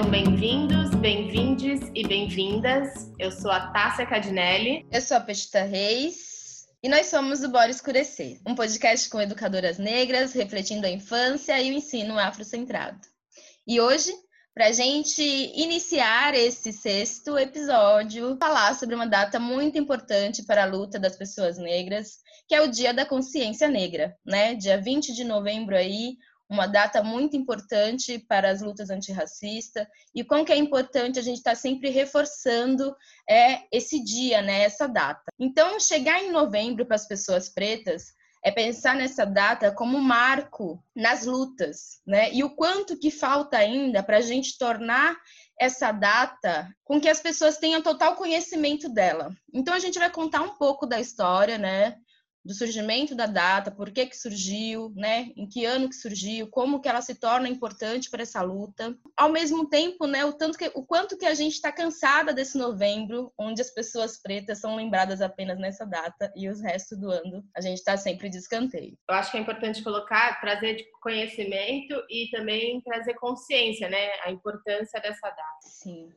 Sejam bem-vindos, bem-vindes e bem-vindas. Eu sou a Tássia Cadinelli. Eu sou a Petita Reis. E nós somos o Bora Escurecer, um podcast com educadoras negras, refletindo a infância e o ensino afrocentrado. E hoje, para a gente iniciar esse sexto episódio, falar sobre uma data muito importante para a luta das pessoas negras, que é o Dia da Consciência Negra, né? Dia 20 de novembro aí, uma data muito importante para as lutas antirracistas e como que é importante a gente estar tá sempre reforçando é esse dia, né, essa data. Então, chegar em novembro para as pessoas pretas é pensar nessa data como marco nas lutas, né? E o quanto que falta ainda para a gente tornar essa data com que as pessoas tenham total conhecimento dela. Então a gente vai contar um pouco da história, né? Do surgimento da data, por que que surgiu, né? Em que ano que surgiu, como que ela se torna importante para essa luta. Ao mesmo tempo, né, o tanto que o quanto que a gente está cansada desse novembro, onde as pessoas pretas são lembradas apenas nessa data e os restos do ano a gente está sempre de escanteio. Eu acho que é importante colocar, trazer conhecimento e também trazer consciência, né, a importância dessa data. Sim.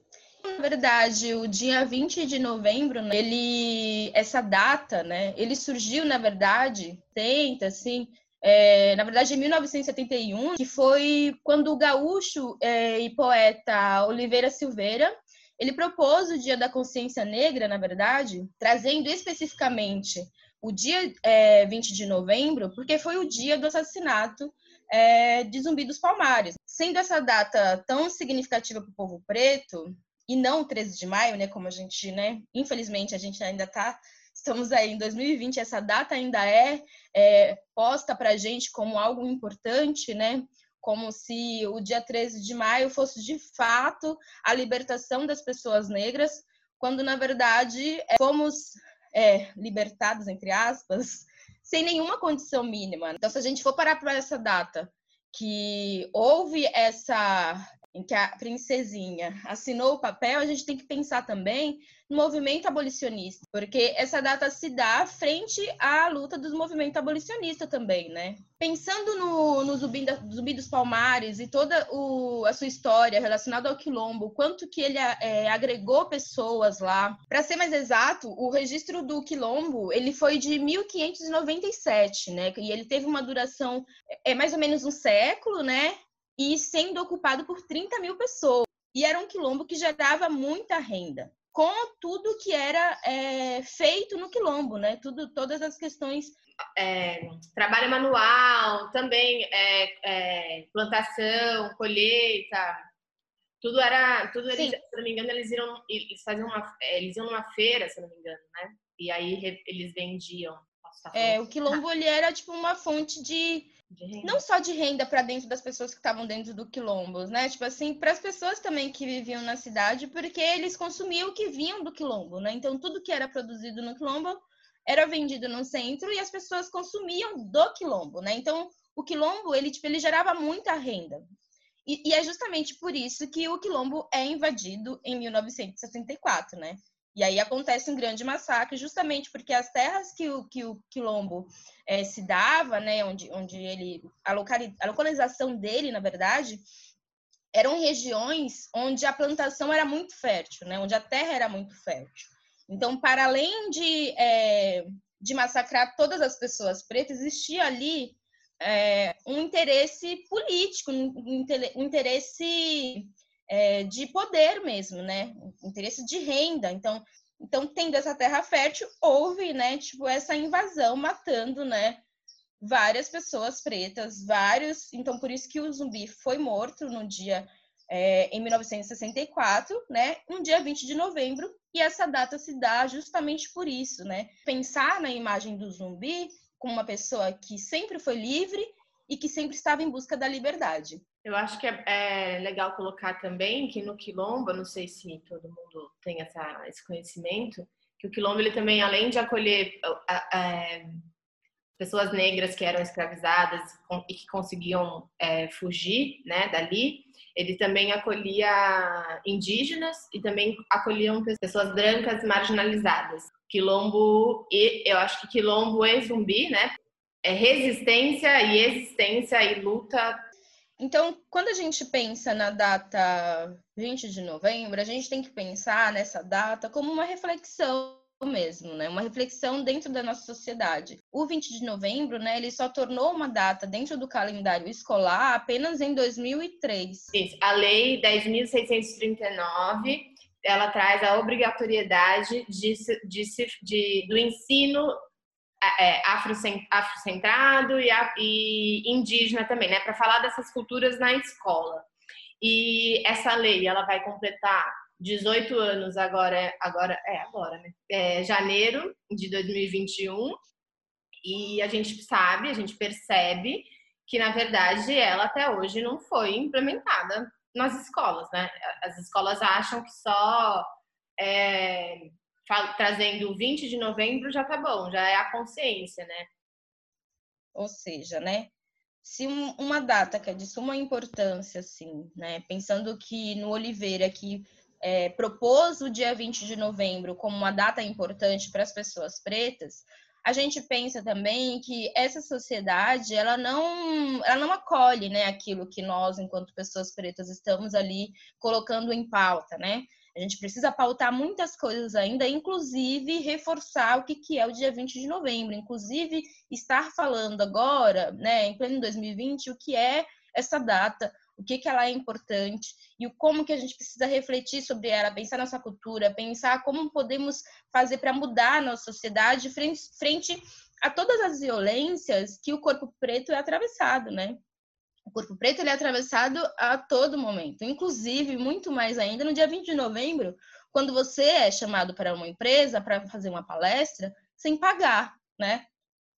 Na verdade, o dia 20 de novembro, né, ele essa data, né, ele surgiu na verdade, tenta assim, é, na verdade, em 1971, que foi quando o gaúcho é, e poeta Oliveira Silveira ele propôs o Dia da Consciência Negra, na verdade, trazendo especificamente o dia é, 20 de novembro, porque foi o dia do assassinato é, de Zumbi dos Palmares. Sendo essa data tão significativa para o povo preto, e não 13 de maio, né? Como a gente, né? Infelizmente, a gente ainda está. Estamos aí em 2020, essa data ainda é, é posta para a gente como algo importante, né? Como se o dia 13 de maio fosse de fato a libertação das pessoas negras, quando na verdade é, fomos é, libertados, entre aspas, sem nenhuma condição mínima. Então, se a gente for parar para essa data que houve essa em que a princesinha assinou o papel, a gente tem que pensar também no movimento abolicionista, porque essa data se dá frente à luta dos movimentos abolicionistas também, né? Pensando no, no Zumbi, da, Zumbi dos Palmares e toda o, a sua história relacionada ao Quilombo, quanto que ele é, agregou pessoas lá. Para ser mais exato, o registro do Quilombo, ele foi de 1597, né? E ele teve uma duração, é mais ou menos um século, né? E sendo ocupado por 30 mil pessoas. E era um quilombo que gerava muita renda, com tudo que era é, feito no quilombo, né? Tudo, todas as questões. É, trabalho manual, também é, é plantação, colheita, tudo era, tudo eles, se não me engano, eles iam, eles faziam uma, é, eles iam numa feira, se não me engano, né? E aí eles vendiam. É, o quilombo ele era tipo uma fonte de não só de renda para dentro das pessoas que estavam dentro do quilombos, né? Tipo assim, para as pessoas também que viviam na cidade, porque eles consumiam o que vinham do quilombo, né? Então tudo que era produzido no quilombo era vendido no centro e as pessoas consumiam do quilombo, né? Então o quilombo ele tipo ele gerava muita renda. E, e é justamente por isso que o quilombo é invadido em 1964, né? E aí acontece um grande massacre, justamente porque as terras que o, que o quilombo é, se dava, né, onde, onde ele a, locali, a localização dele, na verdade, eram regiões onde a plantação era muito fértil, né, onde a terra era muito fértil. Então, para além de, é, de massacrar todas as pessoas pretas, existia ali é, um interesse político, um, um interesse é, de poder mesmo, né? Interesse de renda. Então, então, tendo essa terra fértil, houve, né, tipo, essa invasão matando, né, várias pessoas pretas, vários. Então, por isso que o zumbi foi morto no dia é, em 1964, né, um dia 20 de novembro, e essa data se dá justamente por isso, né? Pensar na imagem do zumbi como uma pessoa que sempre foi livre e que sempre estava em busca da liberdade. Eu acho que é, é, legal colocar também que no quilombo, não sei se todo mundo tem essa, esse conhecimento, que o quilombo ele também, além de acolher é, pessoas negras que eram escravizadas e que conseguiam é, fugir, né, dali, ele também acolhia indígenas e também acolhiam pessoas brancas marginalizadas. Quilombo e eu acho que quilombo e zumbi, né, é resistência e existência e luta Então, quando a gente pensa na data 20 de novembro, a gente tem que pensar nessa data como uma reflexão mesmo, né? Uma reflexão dentro da nossa sociedade. O 20 de novembro, né, ele só tornou uma data dentro do calendário escolar apenas em 2003. Isso. A lei 10.639, ela traz a obrigatoriedade de, de, de do ensino afrocentrado e, e indígena também, né? Para falar dessas culturas na escola. E essa lei, ela vai completar 18 anos agora, agora é agora, né? É janeiro de 2021. E a gente sabe, a gente percebe que na verdade ela até hoje não foi implementada nas escolas, né? As escolas acham que só é, trazendo o 20 de novembro já tá bom, já é a consciência, né? Ou seja, né? Se uma data que é de suma importância, assim, né? Pensando que no Oliveira que é, propôs o dia 20 de novembro como uma data importante para as pessoas pretas, a gente pensa também que essa sociedade ela não ela não acolhe né aquilo que nós enquanto pessoas pretas estamos ali colocando em pauta né a gente precisa pautar muitas coisas ainda, inclusive reforçar o que, que é o dia 20 de novembro, inclusive estar falando agora, né, em pleno 2020, o que é essa data, o que, que ela é importante e o como que a gente precisa refletir sobre ela, pensar nossa cultura, pensar como podemos fazer para mudar a nossa sociedade frente, frente a todas as violências que o corpo preto é atravessado, né? Corpo preto ele é atravessado a todo momento, inclusive muito mais ainda no dia 20 de novembro, quando você é chamado para uma empresa para fazer uma palestra sem pagar, né?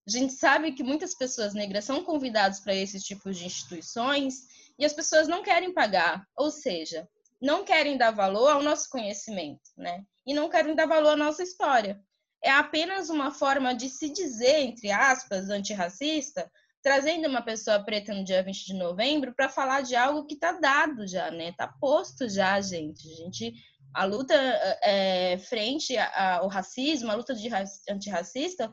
A gente sabe que muitas pessoas negras são convidadas para esses tipos de instituições e as pessoas não querem pagar, ou seja, não querem dar valor ao nosso conhecimento, né? E não querem dar valor à nossa história. É apenas uma forma de se dizer, entre aspas, antirracista, trazendo uma pessoa preta no dia 20 de novembro para falar de algo que está dado já, né? Está posto já, gente. A gente a luta é, frente ao racismo, a luta de antirracista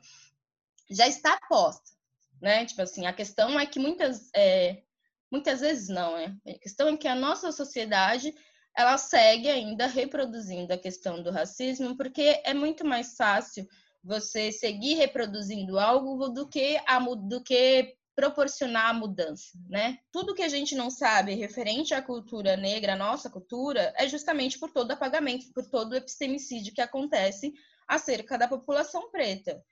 já está posta, né? Tipo assim, a questão é que muitas é, muitas vezes não, né? A questão é que a nossa sociedade ela segue ainda reproduzindo a questão do racismo, porque é muito mais fácil você seguir reproduzindo algo do que a, do que proporcionar a mudança, né? Tudo que a gente não sabe referente à cultura negra, à nossa cultura, é justamente por todo apagamento, por todo o epistemicídio que acontece acerca da população preta.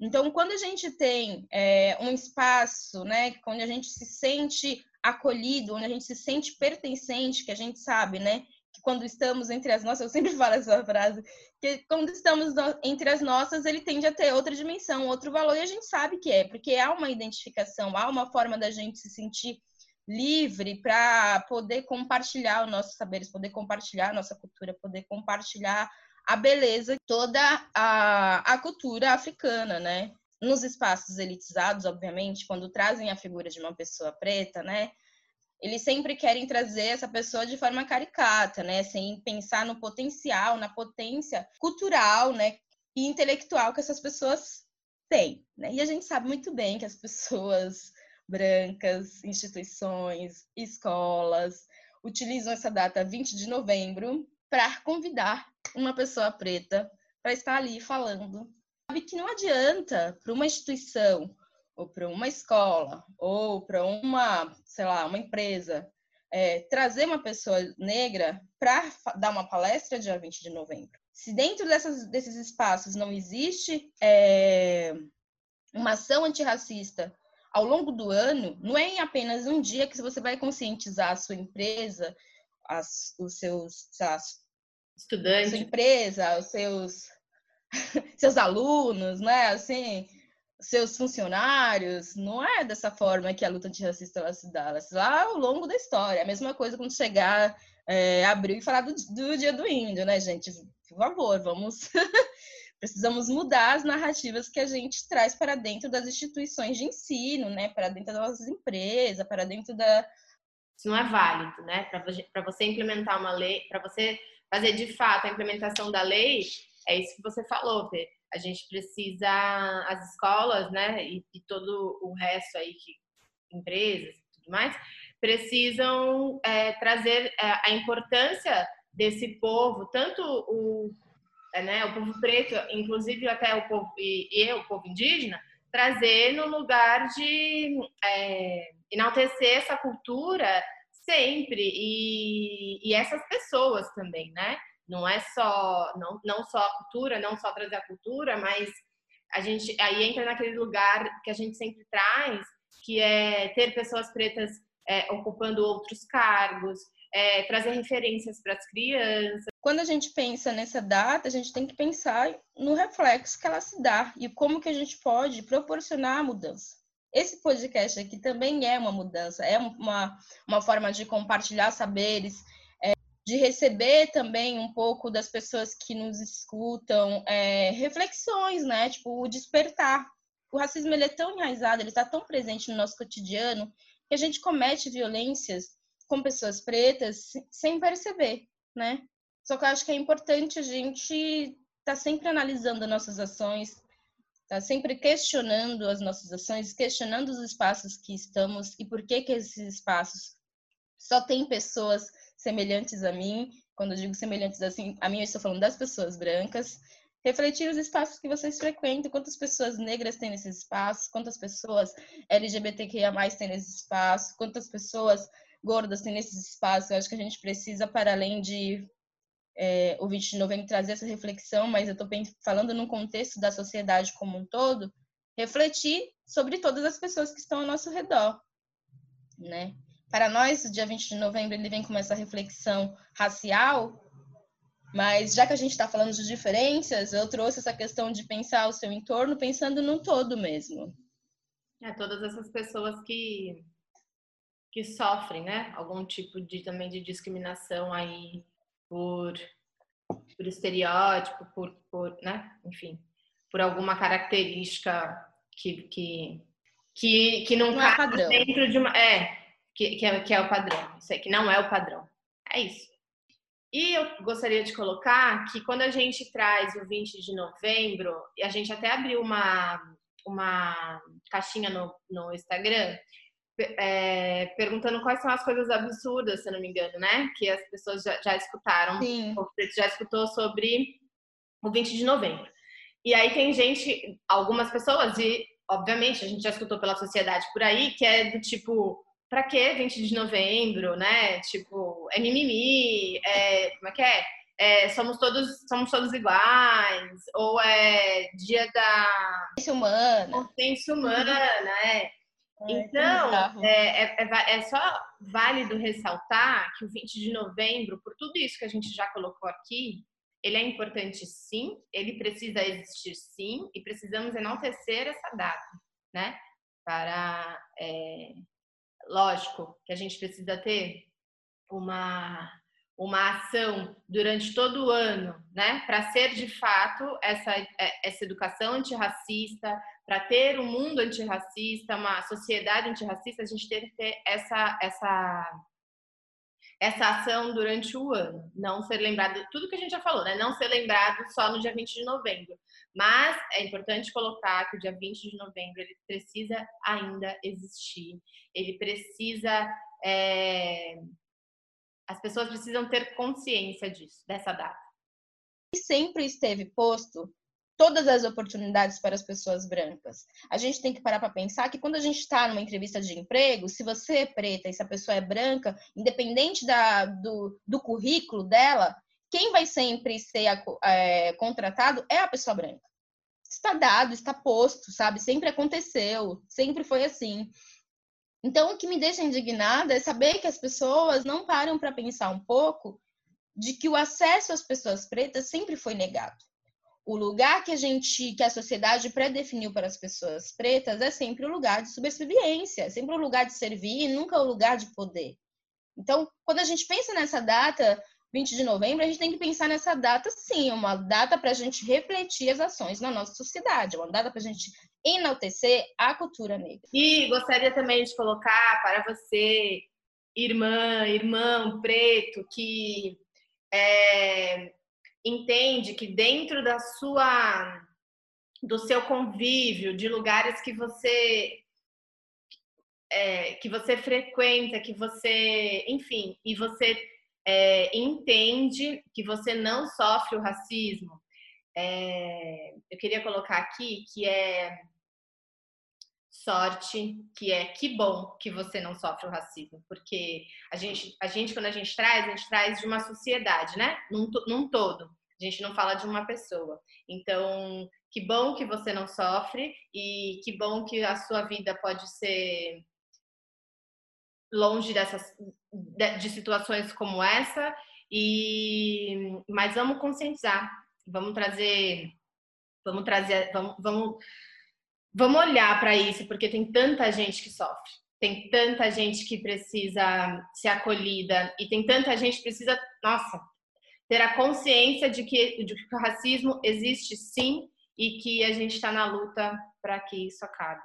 Então, quando a gente tem é, um espaço, né, onde a gente se sente acolhido, onde a gente se sente pertencente, que a gente sabe, né, que quando estamos entre as nossas, eu sempre falo essa frase, que quando estamos entre as nossas, ele tende a ter outra dimensão, outro valor, e a gente sabe que é, porque há uma identificação, há uma forma da gente se sentir livre para poder compartilhar os nossos saberes, poder compartilhar a nossa cultura, poder compartilhar a beleza, toda a, a cultura africana, né? Nos espaços elitizados, obviamente, quando trazem a figura de uma pessoa preta, né? Eles sempre querem trazer essa pessoa de forma caricata, né? Sem pensar no potencial, na potência cultural, né? E intelectual que essas pessoas têm, né? E a gente sabe muito bem que as pessoas brancas, instituições, escolas utilizam essa data 20 de novembro para convidar uma pessoa preta para estar ali falando. Sabe que não adianta para uma instituição ou para uma escola, ou para uma, sei lá, uma empresa, é, trazer uma pessoa negra para dar uma palestra dia 20 de novembro. Se dentro dessas, desses espaços não existe é, uma ação antirracista ao longo do ano, não é em apenas um dia que você vai conscientizar a sua empresa, as, os seus lá, estudantes, sua empresa, os seus seus alunos, né? Assim, seus funcionários, não é dessa forma que a luta antirracista ela se dá, ela se dá ao longo da história. A mesma coisa quando chegar é, abril e falar do, do dia do índio, né, gente? Por favor, vamos. Precisamos mudar as narrativas que a gente traz para dentro das instituições de ensino, né? Para dentro das nossas empresas, para dentro da. Isso não é válido, né? Para você implementar uma lei, para você fazer de fato a implementação da lei, é isso que você falou, Pedro a gente precisa, as escolas, né, e, e todo o resto aí, que, empresas e tudo mais, precisam é, trazer é, a importância desse povo, tanto o, é, né, o povo preto, inclusive até o povo e, eu, o povo indígena, trazer no lugar de é, enaltecer essa cultura sempre e, e essas pessoas também, né? Não é só não, não só a cultura, não só trazer a cultura, mas a gente aí entra naquele lugar que a gente sempre traz, que é ter pessoas pretas é, ocupando outros cargos, é, trazer referências para as crianças. Quando a gente pensa nessa data, a gente tem que pensar no reflexo que ela se dá e como que a gente pode proporcionar a mudança. Esse podcast aqui também é uma mudança, é uma, uma forma de compartilhar saberes, de receber também um pouco das pessoas que nos escutam, é, reflexões, né? Tipo, o despertar. O racismo ele é tão enraizado, ele está tão presente no nosso cotidiano, que a gente comete violências com pessoas pretas sem perceber, né? Só que eu acho que é importante a gente estar tá sempre analisando nossas ações, tá sempre questionando as nossas ações, questionando os espaços que estamos e por que que esses espaços só tem pessoas semelhantes a mim. Quando eu digo semelhantes assim, a mim eu estou falando das pessoas brancas. Refletir os espaços que vocês frequentam, quantas pessoas negras têm nesses espaços, quantas pessoas LGBTQIA+, têm nesse espaço, quantas pessoas gordas tem nesses espaços. Eu acho que a gente precisa, para além de é, o 20 de novembro, trazer essa reflexão, mas eu estou falando num contexto da sociedade como um todo, refletir sobre todas as pessoas que estão ao nosso redor, né? Para nós, o dia 20 de novembro, ele vem com essa reflexão racial, mas já que a gente está falando de diferenças, eu trouxe essa questão de pensar o seu entorno pensando no todo mesmo. É, todas essas pessoas que que sofrem, né, algum tipo de também de discriminação aí por por estereótipo, por, por né, enfim, por alguma característica que que que, que não, não é padrão. dentro de uma é que, que é que é o padrão, isso que não é o padrão. É isso. E eu gostaria de colocar que quando a gente traz o 20 de novembro, e a gente até abriu uma, uma caixinha no, no Instagram, é, perguntando quais são as coisas absurdas, se não me engano, né? Que as pessoas já, já escutaram. Sim. Já escutou sobre o 20 de novembro. E aí tem gente, algumas pessoas, e obviamente a gente já escutou pela sociedade por aí, que é do tipo, pra que 20 de novembro, né? Tipo, é mimimi, é, como é que é? é? somos todos somos todos iguais, ou é dia da consciência humana. Consciência humana, né? Então, é, é, é, é, só válido ressaltar que o 20 de novembro, por tudo isso que a gente já colocou aqui, ele é importante sim, ele precisa existir sim, e precisamos enaltecer essa data, né? Para, é, lógico, que a gente precisa ter uma, uma ação durante todo o ano, né? Para ser de fato essa, é, essa educação antirracista, para ter um mundo antirracista, uma sociedade antirracista, a gente tem que ter essa, essa, essa ação durante o ano. Não ser lembrado, tudo que a gente já falou, né? Não ser lembrado só no dia 20 de novembro. Mas é importante colocar que o dia 20 de novembro ele precisa ainda existir. Ele precisa. É... As pessoas precisam ter consciência disso, dessa data. E sempre esteve posto todas as oportunidades para as pessoas brancas. A gente tem que parar para pensar que quando a gente está numa entrevista de emprego, se você é preta e se a pessoa é branca, independente da, do, do currículo dela, quem vai sempre ser é, contratado é a pessoa branca. Está dado, está posto, sabe? Sempre aconteceu, sempre foi assim. Então, o que me deixa indignada é saber que as pessoas não param para pensar um pouco de que o acesso às pessoas pretas sempre foi negado o lugar que a gente, que a sociedade pré-definiu para as pessoas pretas é sempre o lugar de subserviência, é sempre o lugar de servir e nunca o lugar de poder. Então, quando a gente pensa nessa data, 20 de novembro, a gente tem que pensar nessa data, sim, uma data para a gente refletir as ações na nossa sociedade, uma data para a gente enaltecer a cultura negra. E gostaria também de colocar para você, irmã, irmão preto, que é, entende que dentro da sua do seu convívio, de lugares que você é, que você frequenta, que você, enfim, e você é, entende que você não sofre o racismo. É, eu queria colocar aqui que é sorte, que é que bom que você não sofre o racismo, porque a gente, a gente quando a gente traz, a gente traz de uma sociedade, né? Num, num todo. A gente não fala de uma pessoa. Então, que bom que você não sofre e que bom que a sua vida pode ser longe dessas de situações como essa e mas vamos conscientizar, vamos trazer vamos trazer vamos, vamos vamos olhar para isso, porque tem tanta gente que sofre, tem tanta gente que precisa ser acolhida e tem tanta gente que precisa, nossa, ter a consciência de que, de que o racismo existe sim e que a gente está na luta para que isso acabe.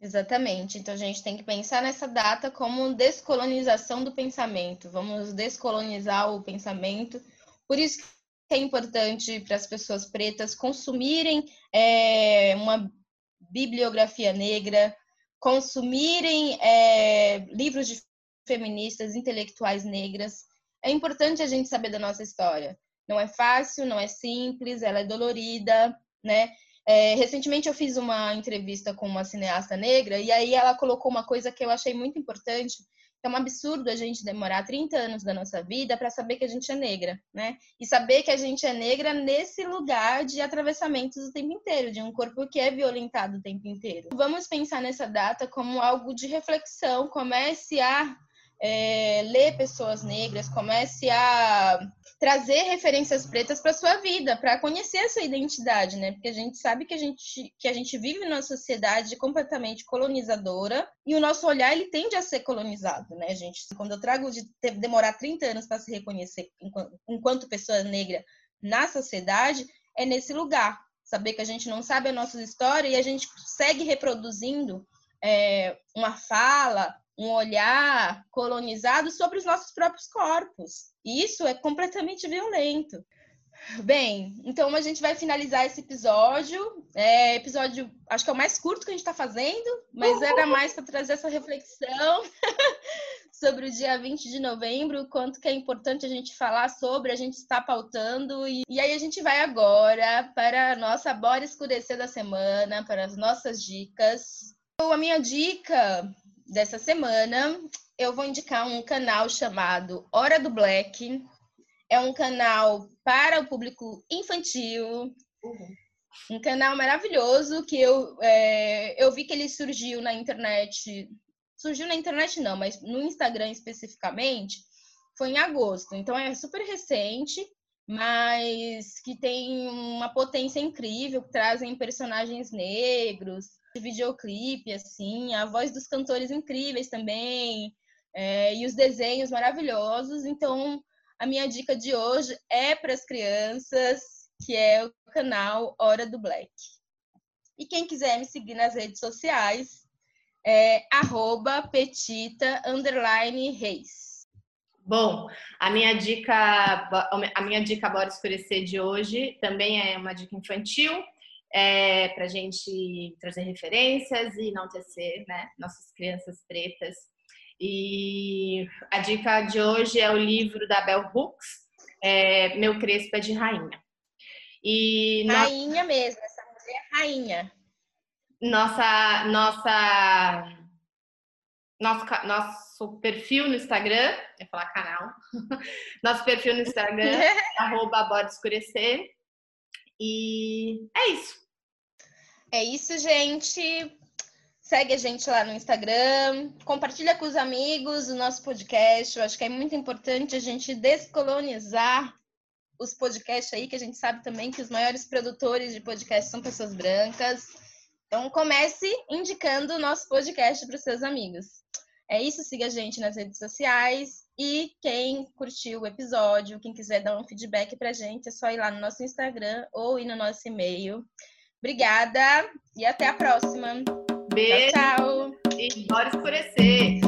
Exatamente. Então a gente tem que pensar nessa data como descolonização do pensamento. Vamos descolonizar o pensamento. Por isso que é importante para as pessoas pretas consumirem é, uma bibliografia negra, consumirem é, livros de feministas, intelectuais negras. É importante a gente saber da nossa história. Não é fácil, não é simples, ela é dolorida, né? É, recentemente eu fiz uma entrevista com uma cineasta negra e aí ela colocou uma coisa que eu achei muito importante, é um absurdo a gente demorar 30 anos da nossa vida para saber que a gente é negra, né? E saber que a gente é negra nesse lugar de atravessamentos o tempo inteiro, de um corpo que é violentado o tempo inteiro. Vamos pensar nessa data como algo de reflexão, comece a é, ler pessoas negras, comece a trazer referências pretas para sua vida, para conhecer a sua identidade, né? Porque a gente sabe que a gente, que a gente vive numa sociedade completamente colonizadora e o nosso olhar ele tende a ser colonizado, né, gente? Quando eu trago de ter, demorar 30 anos para se reconhecer enquanto, enquanto pessoa negra na sociedade, é nesse lugar. Saber que a gente não sabe a nossa história e a gente segue reproduzindo é, uma fala, um olhar colonizado sobre os nossos próprios corpos. E isso é completamente violento. Bem, então a gente vai finalizar esse episódio. É, episódio, acho que é o mais curto que a gente está fazendo, mas era mais para trazer essa reflexão sobre o dia 20 de novembro, o quanto que é importante a gente falar sobre, a gente está pautando. E, e aí a gente vai agora para a nossa Bora Escurecer da semana, para as nossas dicas. Então, a minha dica dessa semana, eu vou indicar um canal chamado Hora do Black. É um canal para o público infantil. Uhum. Um canal maravilhoso que eu, é, eu vi que ele surgiu na internet. Surgiu na internet não, mas no Instagram especificamente, foi em agosto. Então é super recente, mas que tem uma potência incrível, que trazem personagens negros, videoclipe, assim, a voz dos cantores incríveis também, é, e os desenhos maravilhosos. Então, a minha dica de hoje é para as crianças, que é o canal Hora do Black. E quem quiser me seguir nas redes sociais, é petita reis. Bom, a minha dica, a minha dica Bora Escurecer de hoje também é uma dica infantil é, para a gente trazer referências e enaltecer né, nossas crianças pretas. E a dica de hoje é o livro da Bell Hooks, é, Meu Crespo é de Rainha. E rainha no... mesmo, essa mulher é rainha. Nossa, nossa, nosso, nosso perfil no Instagram, ia falar canal, nosso perfil no Instagram, arroba Bora Escurecer, e é isso. É isso, gente. Segue a gente lá no Instagram, compartilha com os amigos o nosso podcast. Eu acho que é muito importante a gente descolonizar os podcasts aí, que a gente sabe também que os maiores produtores de podcast são pessoas brancas. Então comece indicando o nosso podcast para os seus amigos. É isso, siga a gente nas redes sociais. E quem curtiu o episódio, quem quiser dar um feedback pra gente, é só ir lá no nosso Instagram ou ir no nosso e-mail. Obrigada e até a próxima. Beijo. Tchau, tchau. E bora escurecer.